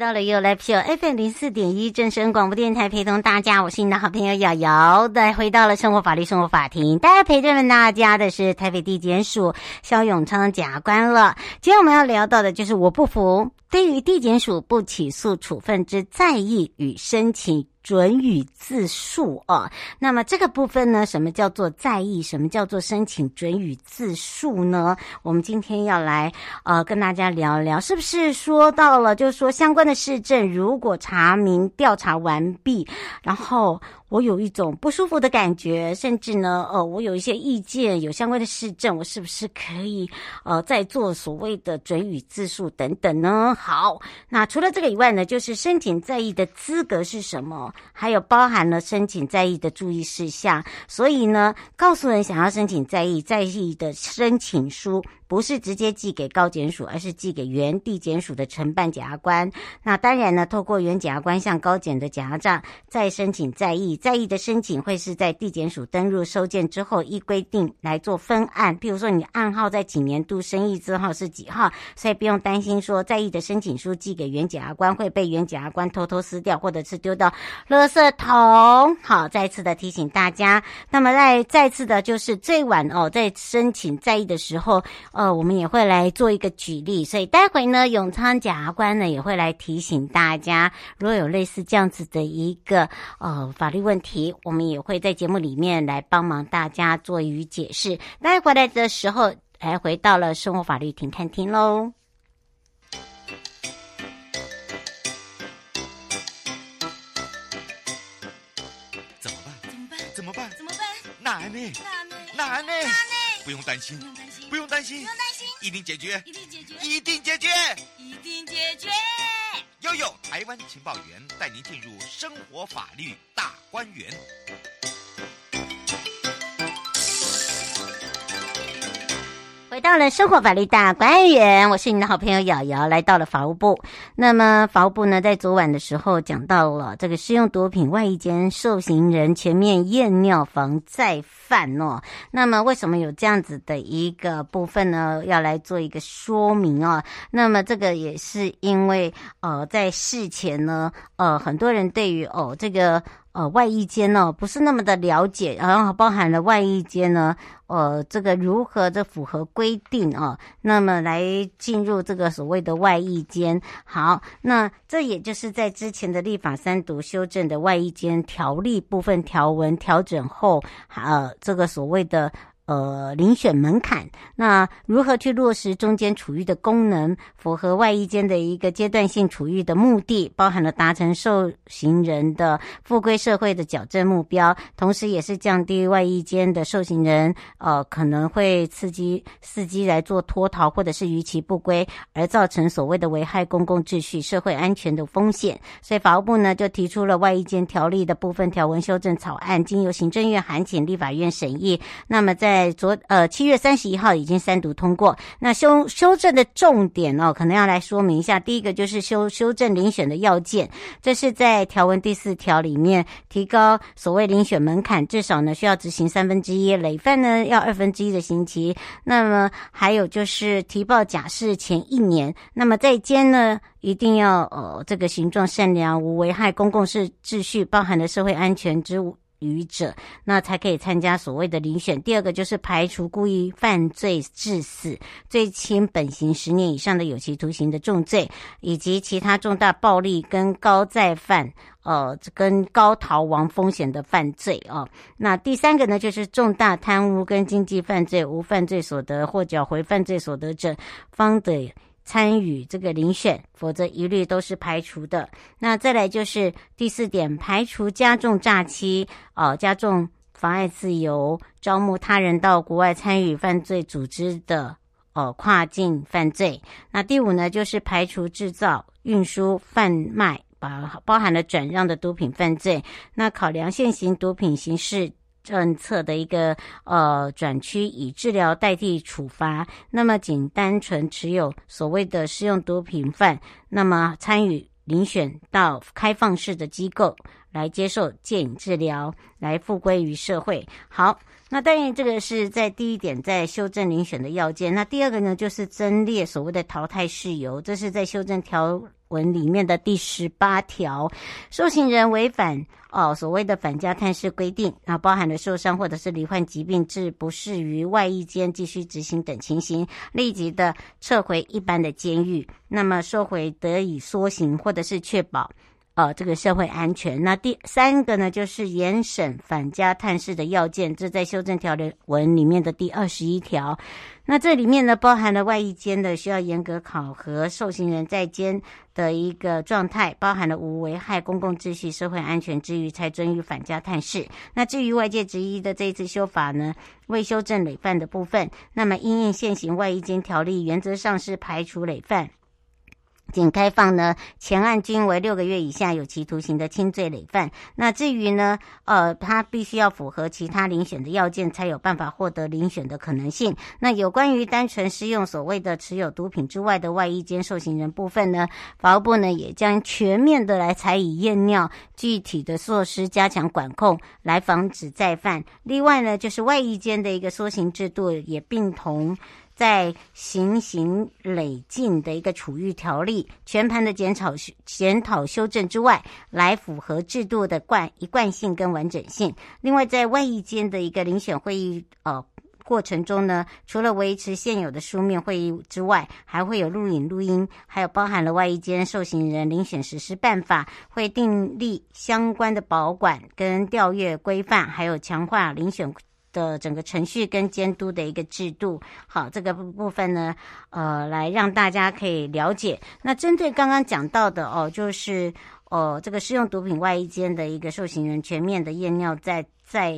到了又来听 FM 零四点一正声广播电台，陪同大家，我是你的好朋友瑶瑶。再回到了生活法律生活法庭，大家陪着大家的是台北地检署肖永昌检察官了。今天我们要聊到的就是我不服，对于地检署不起诉处分之在意与申请。准予自述啊，那么这个部分呢，什么叫做在意？什么叫做申请准予自述呢？我们今天要来呃跟大家聊聊，是不是说到了，就是说相关的市政，如果查明调查完毕，然后。我有一种不舒服的感觉，甚至呢，呃，我有一些意见，有相关的事证，我是不是可以，呃，再做所谓的准予自诉等等呢？好，那除了这个以外呢，就是申请在意的资格是什么？还有包含了申请在意的注意事项。所以呢，告诉人想要申请在意，在意的申请书。不是直接寄给高检署，而是寄给原地检署的承办检察官。那当然呢，透过原检察官向高检的检察长再申请再议，在意的申请会是在地检署登入收件之后，依规定来做分案。譬如说，你案号在几年度，生意字号是几号，所以不用担心说在意的申请书寄给原检察官会被原检察官偷偷撕掉，或者是丢到垃圾桶。好，再次的提醒大家。那么再再次的就是最晚哦，在申请在意的时候。呃，我们也会来做一个举例，所以待会呢，永昌检察官呢也会来提醒大家，如果有类似这样子的一个呃法律问题，我们也会在节目里面来帮忙大家做予解释。待会回来的时候，还回到了生活法律停看听喽。怎么办？怎么办？怎么办？怎么办？哪呢？哪呢？哪呢？不用担心。不用担心，不用担心，一定解决，一定解决，一定解决，一定解决。悠悠台湾情报员带您进入生活法律大观园。到了生活法律大观园，我是你的好朋友瑶瑶，来到了法务部。那么法务部呢，在昨晚的时候讲到了这个使用毒品外役间受刑人全面验尿防再犯哦。那么为什么有这样子的一个部分呢？要来做一个说明啊。那么这个也是因为呃，在事前呢，呃，很多人对于哦这个。呃，外衣间呢，不是那么的了解，然后包含了外衣间呢，呃，这个如何的符合规定啊，那么来进入这个所谓的外衣间。好，那这也就是在之前的立法三读修正的外衣间条例部分条文调整后，呃，这个所谓的。呃，遴选门槛，那如何去落实中间处遇的功能，符合外役间的一个阶段性处遇的目的，包含了达成受刑人的复归社会的矫正目标，同时也是降低外役间的受刑人呃可能会刺激伺机来做脱逃或者是逾期不归，而造成所谓的危害公共秩序、社会安全的风险。所以法务部呢就提出了外役间条例的部分条文修正草案，经由行政院函请立法院审议。那么在在昨呃七月三十一号已经三读通过。那修修正的重点哦，可能要来说明一下。第一个就是修修正遴选的要件，这是在条文第四条里面提高所谓遴选门槛，至少呢需要执行三分之一，累犯呢要二分之一的刑期。那么还有就是提报假释前一年，那么在监呢一定要呃这个形状善良，无危害公共秩秩序，包含了社会安全之虞者，那才可以参加所谓的遴选。第二个就是排除故意犯罪致死、最轻本刑十年以上的有期徒刑的重罪，以及其他重大暴力跟高再犯、呃，跟高逃亡风险的犯罪哦。那第三个呢，就是重大贪污跟经济犯罪无犯罪所得或缴回犯罪所得者，方得。参与这个遴选，否则一律都是排除的。那再来就是第四点，排除加重诈欺，哦，加重妨碍自由、招募他人到国外参与犯罪组织的，哦，跨境犯罪。那第五呢，就是排除制造、运输、贩卖，包包含了转让的毒品犯罪。那考量现行毒品刑事。政策的一个呃转区以治疗代替处罚，那么仅单纯持有所谓的适用毒品犯，那么参与遴选到开放式的机构来接受戒瘾治疗，来复归于社会。好，那当然这个是在第一点，在修正遴选的要件。那第二个呢，就是增列所谓的淘汰事由，这是在修正条文里面的第十八条，受刑人违反哦所谓的返家探视规定啊，包含了受伤或者是罹患疾病致不适于外役间继续执行等情形，立即的撤回一般的监狱，那么收回得以缩刑或者是确保。呃，这个社会安全。那第三个呢，就是严审返家探视的要件，这在修正条文里面的第二十一条。那这里面呢，包含了外役间的需要严格考核受刑人在监的一个状态，包含了无危害公共秩序、社会安全之余才准予返家探视。那至于外界质疑的这一次修法呢，未修正累犯的部分，那么因应现行外役间条例，原则上是排除累犯。仅开放呢，前案均为六个月以下有期徒刑的轻罪累犯。那至于呢，呃，他必须要符合其他遴选的要件，才有办法获得遴选的可能性。那有关于单纯适用所谓的持有毒品之外的外衣间受刑人部分呢，法务部呢也将全面的来采以验尿具体的措施，加强管控，来防止再犯。另外呢，就是外衣间的一个缩刑制度也并同。在行刑累进的一个处遇条例全盘的检讨检讨修正之外，来符合制度的贯一贯性跟完整性。另外，在外役监的一个遴选会议呃过程中呢，除了维持现有的书面会议之外，还会有录影录音，还有包含了外一间受刑人遴选实施办法，会订立相关的保管跟调阅规范，还有强化遴选。的整个程序跟监督的一个制度，好，这个部分呢，呃，来让大家可以了解。那针对刚刚讲到的哦，就是哦，这个适用毒品外衣间的一个受刑人全面的验尿，在在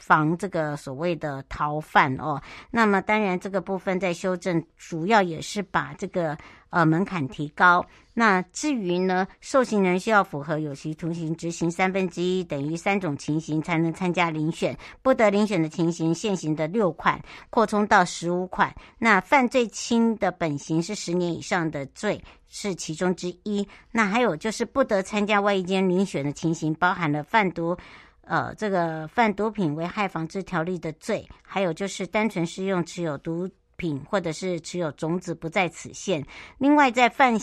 防这个所谓的逃犯哦。那么当然这个部分在修正，主要也是把这个。呃，门槛提高。那至于呢，受刑人需要符合有期徒刑执行三分之一等于三种情形才能参加遴选，不得遴选的情形，现行的六款扩充到十五款。那犯罪轻的本刑是十年以上的罪是其中之一。那还有就是不得参加外一间遴选的情形，包含了贩毒，呃，这个贩毒品危害防治条例的罪，还有就是单纯适用持有毒。品或者是持有种子不在此限。另外，在犯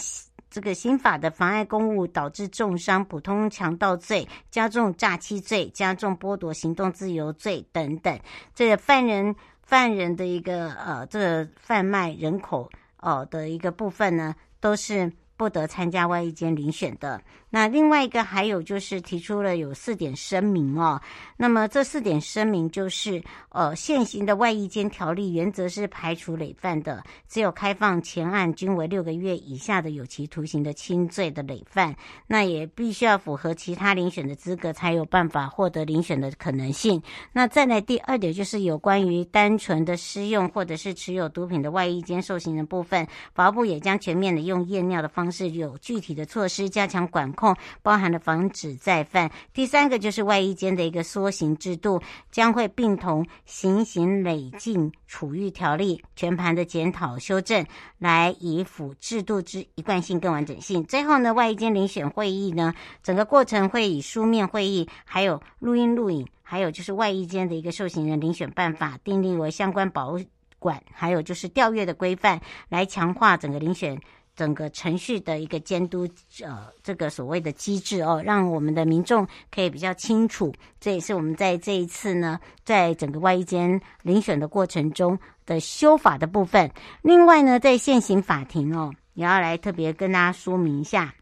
这个刑法的妨碍公务导致重伤、普通强盗罪、加重诈欺罪、加重剥夺行动自由罪等等，这个犯人犯人的一个呃，这个贩卖人口哦、呃、的一个部分呢，都是不得参加外役间遴选的。那另外一个还有就是提出了有四点声明哦，那么这四点声明就是，呃，现行的外衣监条例原则是排除累犯的，只有开放前案均为六个月以下的有期徒刑的轻罪的累犯，那也必须要符合其他遴选的资格，才有办法获得遴选的可能性。那再来第二点就是有关于单纯的施用或者是持有毒品的外衣监受刑人部分，法务部也将全面的用验尿的方式，有具体的措施加强管。控，包含了防止再犯。第三个就是外衣间的一个缩刑制度，将会并同行刑累进处遇条例全盘的检讨修正，来以辅制度之一贯性更完整性。最后呢，外衣间遴选会议呢，整个过程会以书面会议，还有录音录影，还有就是外衣间的一个受刑人遴选办法订立为相关保管，还有就是调阅的规范，来强化整个遴选。整个程序的一个监督，呃，这个所谓的机制哦，让我们的民众可以比较清楚。这也是我们在这一次呢，在整个外衣间遴选的过程中的修法的部分。另外呢，在现行法庭哦，也要来特别跟大家说明一下。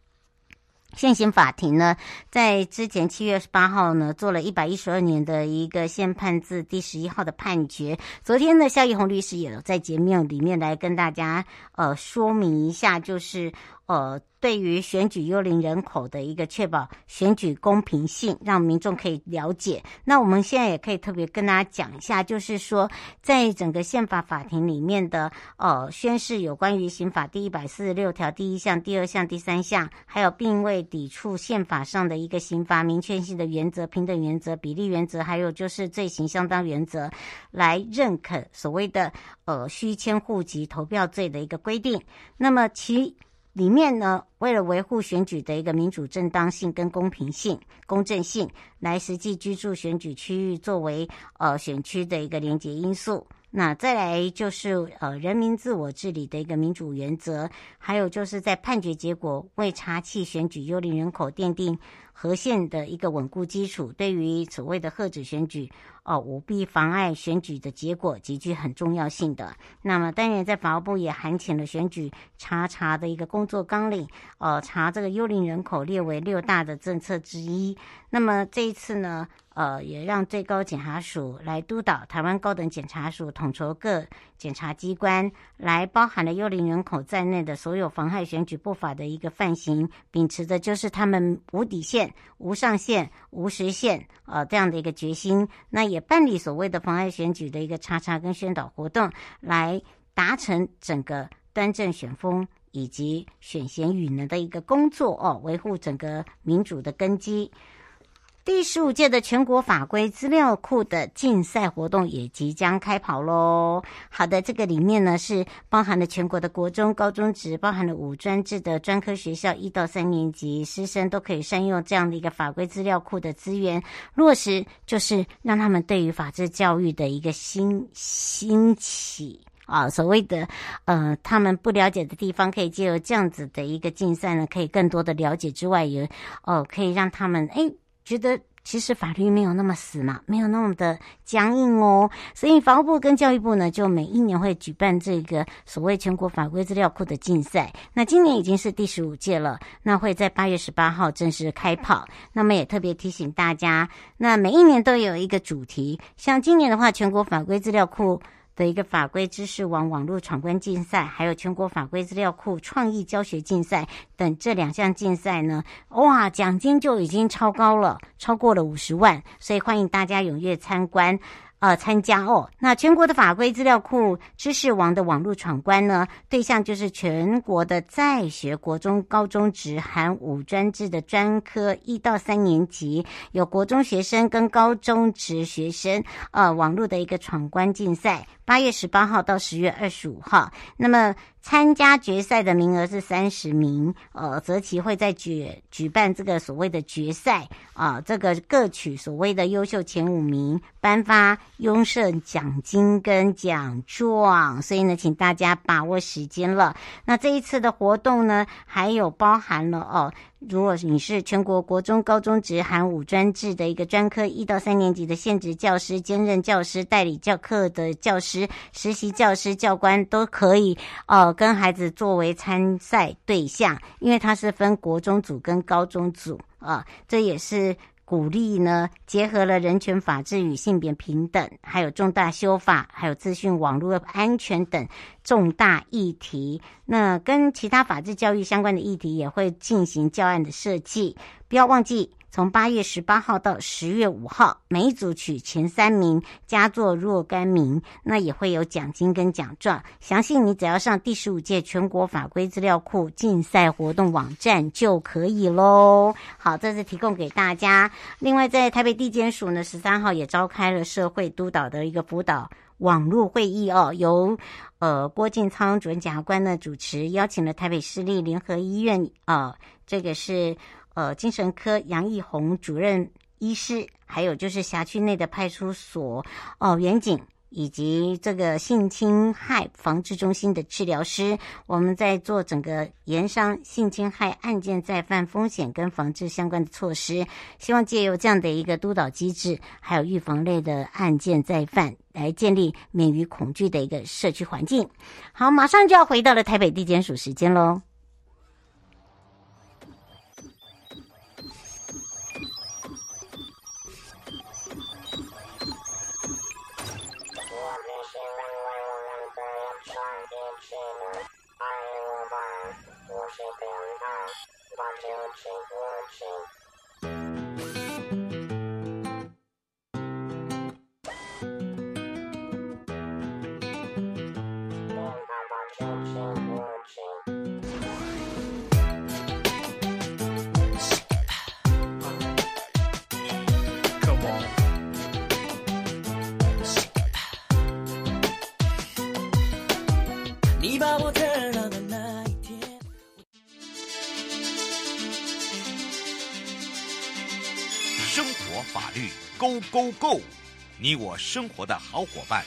现行法庭呢，在之前七月十八号呢，做了一百一十二年的一个宪判字第十一号的判决。昨天呢，肖一红律师也在节目里面来跟大家呃说明一下，就是。呃，对于选举幽灵人口的一个确保选举公平性，让民众可以了解。那我们现在也可以特别跟大家讲一下，就是说，在整个宪法法庭里面的呃宣誓有关于刑法第一百四十六条第一项、第二项、第三项，还有并未抵触宪法上的一个刑罚明确性的原则、平等原则、比例原则，还有就是罪行相当原则，来认可所谓的呃虚迁户籍投票罪的一个规定。那么其里面呢，为了维护选举的一个民主正当性跟公平性、公正性，来实际居住选举区域作为呃选区的一个连结因素。那再来就是呃人民自我治理的一个民主原则，还有就是在判决结果为查缉选举幽灵人口奠定和宪的一个稳固基础，对于所谓的吓阻选举。哦，舞弊妨碍选举的结果极具很重要性的。那么，当然在法务部也函请了选举查查的一个工作纲领，呃，查这个幽灵人口列为六大的政策之一。那么这一次呢，呃，也让最高检察署来督导台湾高等检察署统筹各检察机关，来包含了幽灵人口在内的所有妨害选举不法的一个犯行，秉持的就是他们无底线、无上限、无时限，呃，这样的一个决心。那也。也办理所谓的妨碍选举的一个查查跟宣导活动，来达成整个端正选风以及选贤与能的一个工作哦，维护整个民主的根基。第十五届的全国法规资料库的竞赛活动也即将开跑喽。好的，这个里面呢是包含了全国的国中、高中职，包含了五专制的专科学校一到三年级师生都可以善用这样的一个法规资料库的资源，落实就是让他们对于法治教育的一个新兴起啊，所谓的呃他们不了解的地方，可以借由这样子的一个竞赛呢，可以更多的了解之外，也哦可以让他们哎。觉得其实法律没有那么死嘛，没有那么的僵硬哦，所以法务部跟教育部呢，就每一年会举办这个所谓全国法规资料库的竞赛。那今年已经是第十五届了，那会在八月十八号正式开跑。那么也特别提醒大家，那每一年都有一个主题，像今年的话，全国法规资料库。的一个法规知识网网络闯关竞赛，还有全国法规资料库创意教学竞赛等这两项竞赛呢，哇，奖金就已经超高了，超过了五十万，所以欢迎大家踊跃参观。呃，参加哦。那全国的法规资料库知识网的网络闯关呢，对象就是全国的在学国中、高中职含五专制的专科一到三年级，有国中学生跟高中职学生，呃，网络的一个闯关竞赛，八月十八号到十月二十五号。那么。参加决赛的名额是三十名，呃，泽奇会在举举办这个所谓的决赛啊，这个各取所谓的优秀前五名，颁发优胜奖金跟奖状，所以呢，请大家把握时间了。那这一次的活动呢，还有包含了哦。如果你是全国国中、高中职含五专制的一个专科一到三年级的现职教师、兼任教师、代理教课的教师、实习教师、教官都可以，哦，跟孩子作为参赛对象，因为它是分国中组跟高中组啊，这也是。鼓励呢，结合了人权、法治与性别平等，还有重大修法，还有资讯网络安全等重大议题。那跟其他法治教育相关的议题也会进行教案的设计。不要忘记，从八月十八号到十月五号，每组取前三名，佳作若干名，那也会有奖金跟奖状。详细你只要上第十五届全国法规资料库竞赛活动网站就可以喽。好，这是提供给大家。另外，在台北地检署呢，十三号也召开了社会督导的一个辅导网络会议哦，由呃郭进仓主任检察官呢主持，邀请了台北市立联合医院啊、呃，这个是呃精神科杨义宏主任医师，还有就是辖区内的派出所哦员警。以及这个性侵害防治中心的治疗师，我们在做整个研商性侵害案件再犯风险跟防治相关的措施，希望借由这样的一个督导机制，还有预防类的案件再犯，来建立免于恐惧的一个社区环境。好，马上就要回到了台北地检署时间喽。2番を手 Go Go Go！你我生活的好伙伴，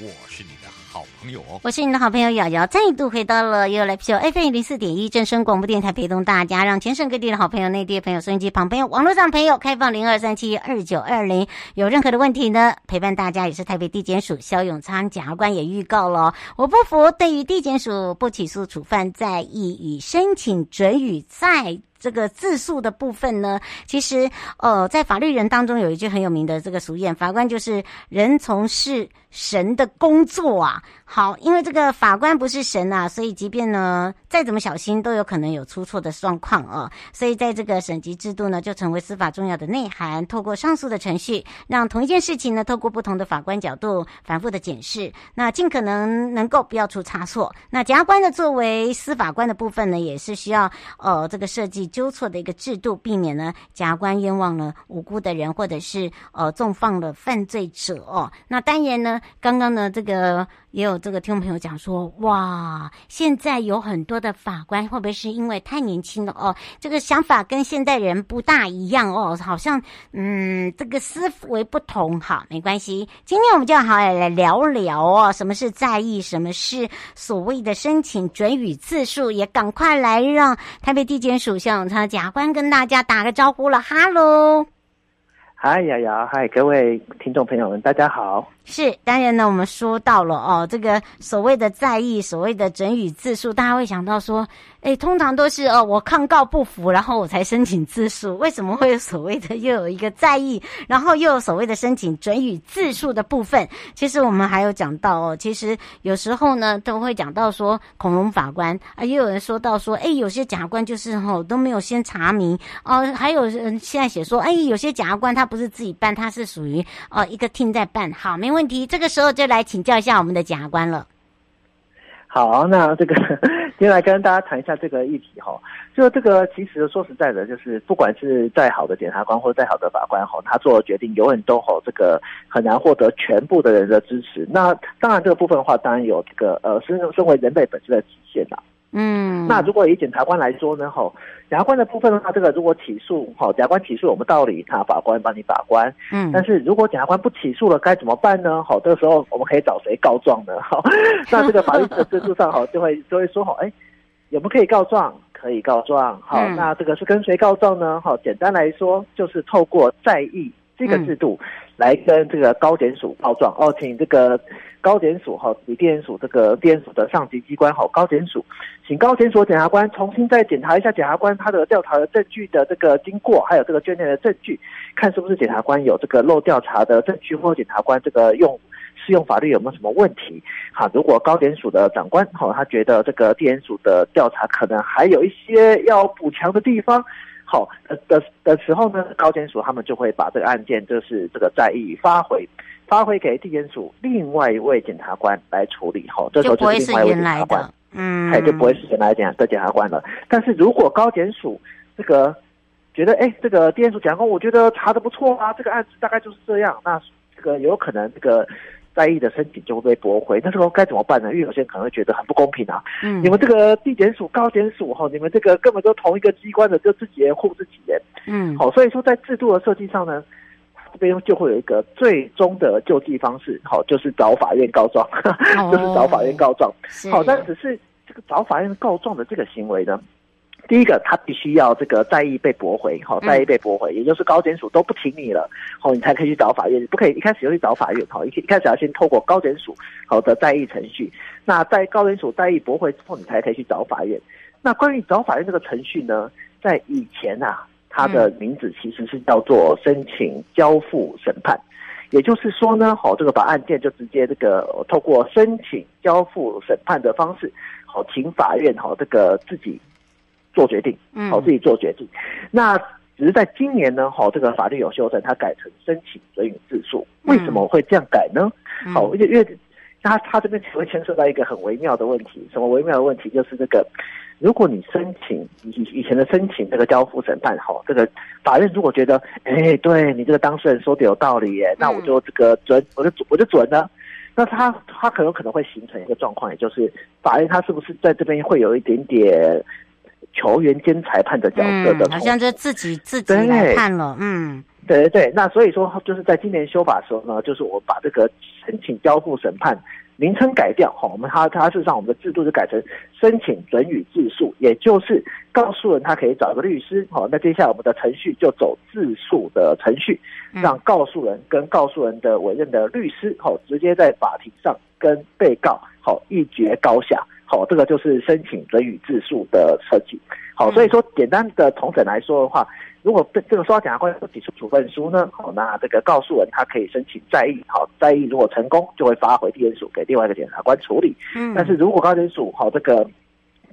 我是你的好朋友哦。我是你的好朋友瑶瑶，再度回到了又来 P O FM 零四点一正声广播电台，陪同大家，让全省各地的好朋友、内地的朋友、收音机旁朋友、网络上朋友，开放零二三七二九二零，有任何的问题呢，陪伴大家也是台北地检署萧永昌检察官也预告了，我不服，对于地检署不起诉处分再议与申请准予再。这个自诉的部分呢，其实呃，在法律人当中有一句很有名的这个俗谚，法官就是人从事神的工作啊。好，因为这个法官不是神啊，所以即便呢再怎么小心，都有可能有出错的状况啊。所以在这个审级制度呢，就成为司法重要的内涵。透过上诉的程序，让同一件事情呢，透过不同的法官角度反复的检视，那尽可能能够不要出差错。那检察官的作为司法官的部分呢，也是需要呃这个设计纠错的一个制度，避免呢假官冤枉了无辜的人，或者是呃纵放了犯罪者哦。那当然呢，刚刚呢这个。也有这个听众朋友讲说，哇，现在有很多的法官会不会是因为太年轻了哦？这个想法跟现代人不大一样哦，好像嗯，这个思维不同。好，没关系，今天我们就好好来聊聊哦，什么是在意，什么是所谓的申请准予次数，也赶快来让台北地检署向永昌检察官跟大家打个招呼了，哈喽。嗨，瑶瑶，嗨，各位听众朋友们，大家好。是，当然呢，我们说到了哦，这个所谓的在意，所谓的整语字数，大家会想到说，哎，通常都是哦，我抗告不服，然后我才申请自诉。为什么会有所谓的又有一个再议，然后又有所谓的申请准予自诉的部分？其实我们还有讲到哦，其实有时候呢，都会讲到说，恐龙法官啊，也有人说到说，哎，有些检察官就是哦，都没有先查明哦，还有人现在写说，哎，有些检察官他。不是自己办，他是属于呃一个厅在办。好，没问题。这个时候就来请教一下我们的检察官了。好，那这个 先来跟大家谈一下这个议题哈。就这个其实说实在的，就是不管是再好的检察官或者再好的法官哈，他做的决定永远都好这个很难获得全部的人的支持。那当然这个部分的话，当然有这个呃身身为人类本质的体现呐。嗯，那如果以检察官来说呢，吼，检察官的部分的话，这个如果起诉，吼，检察官起诉，我们道理他法官帮你把关，嗯，但是如果检察官不起诉了，该怎么办呢？好，这个时候我们可以找谁告状呢？好，那这个法律的制度上，好，就会就会说，好，哎，有没有可以告状？可以告状，好，嗯、那这个是跟谁告状呢？好，简单来说，就是透过在意这个制度来跟这个高检署告状，哦，请这个。高检署哈，你地检署这个地检署的上级机关哈，高检署，请高检署检察官重新再检查一下检察官他的调查的证据的这个经过，还有这个卷内的证据，看是不是检察官有这个漏调查的证据，或检察官这个用适用法律有没有什么问题？哈，如果高检署的长官哈，他觉得这个地检署的调查可能还有一些要补强的地方。好的的的时候呢，高检署他们就会把这个案件就是这个再议发回发回给地检署另外一位检察官来处理。好，这时候就是另外一位检察官，嗯，哎，就不会是原来检的检察官了。但是如果高检署这个觉得，哎，这个地检署检察官，我觉得查的不错啊，这个案子大概就是这样，那这个有可能这个。在意的申请就会被驳回，那时候该怎么办呢？因为有些人可能会觉得很不公平啊。嗯，你们这个地检署、高检署哈，你们这个根本都同一个机关的，就自己人护自己人。嗯，好，所以说在制度的设计上呢，这边就会有一个最终的救济方式，好，就是找法院告状，哦、就是找法院告状。好，但只是这个找法院告状的这个行为呢？第一个，他必须要这个再议被驳回，好，再议被驳回，也就是高检署都不听你了，好，你才可以去找法院，不可以一开始就去找法院，好，一一开始要先透过高检署好的再议程序，那在高检署再议驳回之后，你才可以去找法院。那关于找法院这个程序呢，在以前啊，它的名字其实是叫做申请交付审判，也就是说呢，好，这个把案件就直接这个透过申请交付审判的方式，好，请法院好这个自己。做决定，好，自己做决定。嗯、那只是在今年呢，好，这个法律有修正，它改成申请准予自诉。为什么会这样改呢？好、嗯，因为因为它它这边只会牵涉到一个很微妙的问题。什么微妙的问题？就是这个，如果你申请以以前的申请这个交付审判，好，这个法院如果觉得，哎、欸，对你这个当事人说的有道理耶，那我就这个准，我就我就准了。那他他可有可能会形成一个状况，也就是法院他是不是在这边会有一点点。球员兼裁判的角色的、嗯，好像就自己自己来判了。嗯，对对对。那所以说，就是在今年修法的时候呢，就是我把这个申请交付审判名称改掉。哈，我们他他事实上我们的制度就改成申请准予自诉，也就是告诉人他可以找一个律师。好，那接下来我们的程序就走自诉的程序，让告诉人跟告诉人的委任的律师，好，直接在法庭上跟被告好一决高下。好，这个就是申请准予自诉的设计。好，所以说简单的重整来说的话，如果这个说到检察官不提出处分书呢，好，那这个告诉人他可以申请再议。好，再议如果成功，就会发回地检署给另外一个检察官处理。嗯，但是如果高检署好这个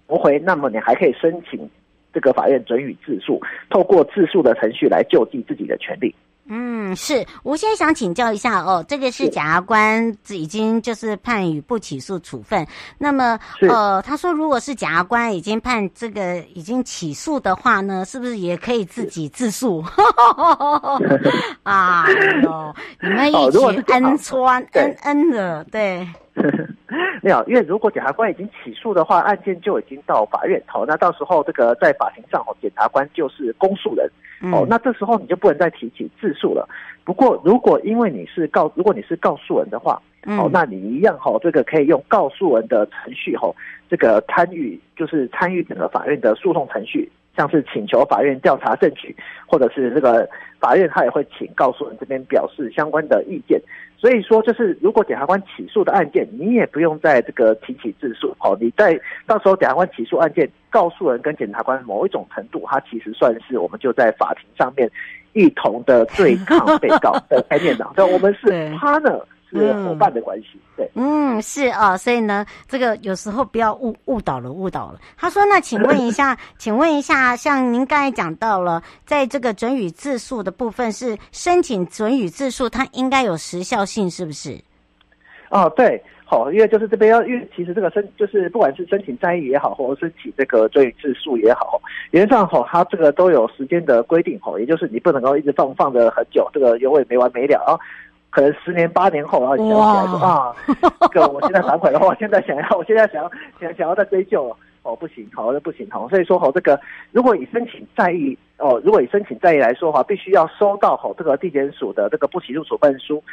驳回，那么你还可以申请这个法院准予自诉，透过自诉的程序来救济自己的权利。嗯，是，我现在想请教一下哦，这个是检察官已经就是判予不起诉处分，那么呃，他说如果是检察官已经判这个已经起诉的话呢，是不是也可以自己自诉？啊，哟，你们一起恩穿恩恩的，对。没有，因为如果检察官已经起诉的话，案件就已经到法院，好，那到时候这个在法庭上，哦，检察官就是公诉人，哦，那这时候你就不能再提起自诉了。不过，如果因为你是告，如果你是告诉人的话，哦，那你一样，哈，这个可以用告诉人的程序，哈，这个参与就是参与整个法院的诉讼程序，像是请求法院调查证据，或者是这个法院他也会请告诉人这边表示相关的意见。所以说，就是如果检察官起诉的案件，你也不用在这个提起自诉。哦，你在到时候检察官起诉案件，告诉人跟检察官某一种程度，他其实算是我们就在法庭上面一同的对抗被告的概念的。对，我们是 partner。是伙伴的关系，对，嗯，是啊，所以呢，这个有时候不要误误导了，误导了。他说：“那请问一下，请问一下，像您刚才讲到了，在这个准予自诉的部分，是申请准予自诉，它应该有时效性，是不是？”哦，对，好，因为就是这边要，因为其实这个申就是不管是申请再议也好，或者申请这个准予自诉也好，原则上吼，它这个都有时间的规定吼，也就是你不能够一直放放的很久，这个永远没完没了啊。可能十年八年后，然后你想起来说啊，这个我现在反悔的话，我 现在想要，我现在想要想想要再追究哦，不行，好，那不行，好，所以说好，这个如果以申请再议哦，如果以申请再议来说的话，必须要收到哦这个地检署的这个不起诉处分书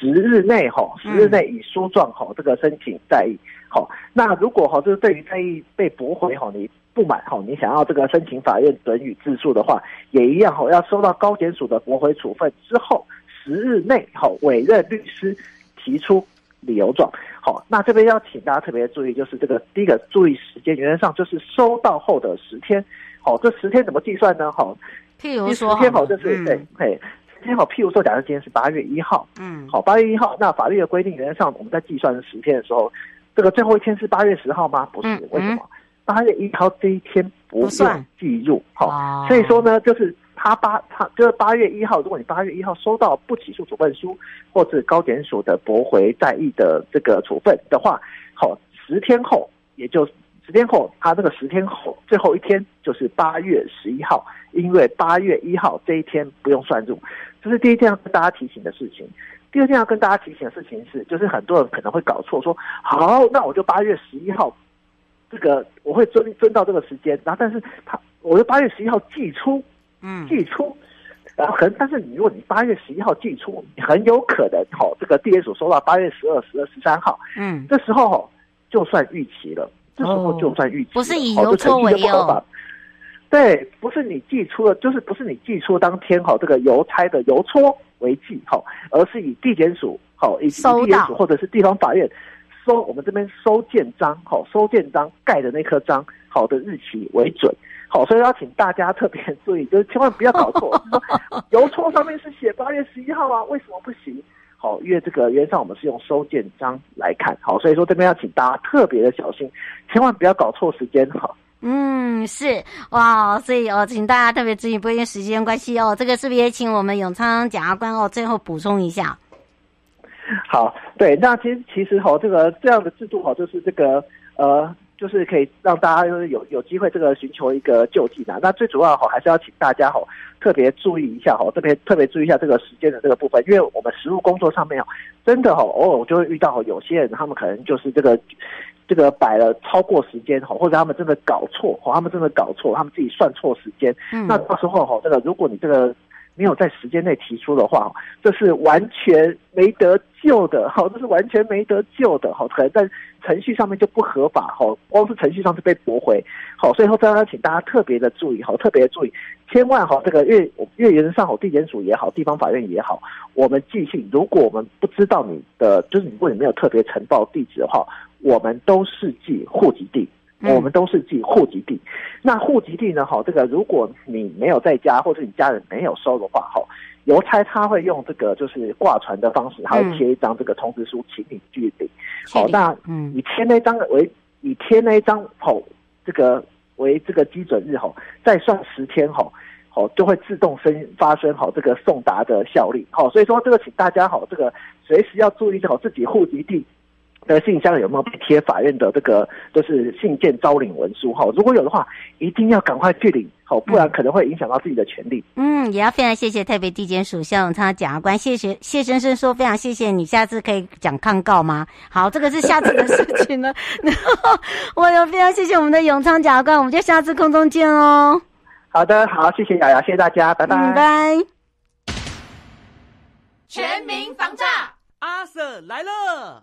十日内哦，十日内以书状哦这个申请再议好。那如果哈就是对于再议被驳回哦，你不满哈，你想要这个申请法院准予自诉的话，也一样哈，要收到高检署的驳回处分之后。十日内，好，委任律师提出理由状。好，那这边要请大家特别注意，就是这个第一个注意时间，原则上就是收到后的十天。好，这十天怎么计算呢？好，譬如说，十天好，就是对，嘿，十天好。譬如说，假设今天是八月一号，嗯，好，八月一号，那法律的规定，原则上我们在计算十天的时候，这个最后一天是八月十号吗？不是，为什么？八月一号这一天不算计入，好、哦，所以说呢，就是他八他就是八月一号，如果你八月一号收到不起诉处分书或者高检署的驳回再议的这个处分的话，好，十天后，也就十天后，他这个十天后最后一天就是八月十一号，因为八月一号这一天不用算入，这是第一件要跟大家提醒的事情。第二件要跟大家提醒的事情是，就是很多人可能会搞错，说好，那我就八月十一号。这个我会遵遵到这个时间，然后但是他，我就八月十一号寄出，嗯，寄出，然后可能，但是你如果你八月十一号寄出，你很有可能哈、哦，这个地检署收到八月十二、十二、十三号，嗯，这时候哦就算逾期了，这时候就算逾期哦，不是以邮戳为由，对，不是你寄出了，就是不是你寄出当天哈，这个邮差的邮戳为寄哈，而是以地检署好，以地检署或者是地方法院。收我们这边收件章，好，收件章盖的那颗章，好的日期为准，好，所以要请大家特别 注意，就是千万不要搞错，邮戳上面是写八月十一号啊，为什么不行？好，因为这个原上我们是用收件章来看，好，所以说这边要请大家特别的小心，千万不要搞错时间，哈。嗯，是哇，所以哦，请大家特别注意，不因为时间关系哦，这个是不是也请我们永昌检察官哦，最后补充一下？好，对，那其实其实哈，这个这样的制度哈，就是这个呃，就是可以让大家就是有有机会这个寻求一个救济的。那最主要哈，还是要请大家哈特别注意一下哈，特别特别注意一下这个时间的这个部分，因为我们实务工作上面哦，真的哈，偶尔就会遇到有些人，他们可能就是这个这个摆了超过时间哈，或者他们真的搞错，哈，他们真的搞错，他们自己算错时间，嗯，那到时候哈，这个如果你这个。没有在时间内提出的话，这是完全没得救的，好，这是完全没得救的，好，可能在程序上面就不合法，好，光是程序上就被驳回，好，所以说，再请大家特别的注意，好，特别的注意，千万哈，这个越越原则上好，地检署也好，地方法院也好，我们寄信，如果我们不知道你的，就是如果你没有特别呈报地址的话，我们都是寄户籍地。我们都是寄户籍地，那户籍地呢？哈，这个如果你没有在家，或者你家人没有收的话，哈，邮差他会用这个就是挂传的方式，他会贴一张这个通知书，请你去领。好，那嗯，你贴那张为以贴那一张吼，这个为这个基准日吼，再算十天吼，好就会自动生发生好这个送达的效力。好，所以说这个请大家好，这个随时要注意好自己户籍地。的信箱有没有被贴法院的这个就是信件招领文书哈？如果有的话，一定要赶快去领好，不然可能会影响到自己的权利。嗯，也要非常谢谢台北地检署萧永昌检察官，谢谢谢先生说非常谢谢你，下次可以讲抗告吗？好，这个是下次的事情了。然后我有非常谢谢我们的永昌检察官，我们就下次空中见哦。好的，好，谢谢瑶瑶，谢谢大家，拜拜。拜拜。全民防诈，阿 Sir 来了。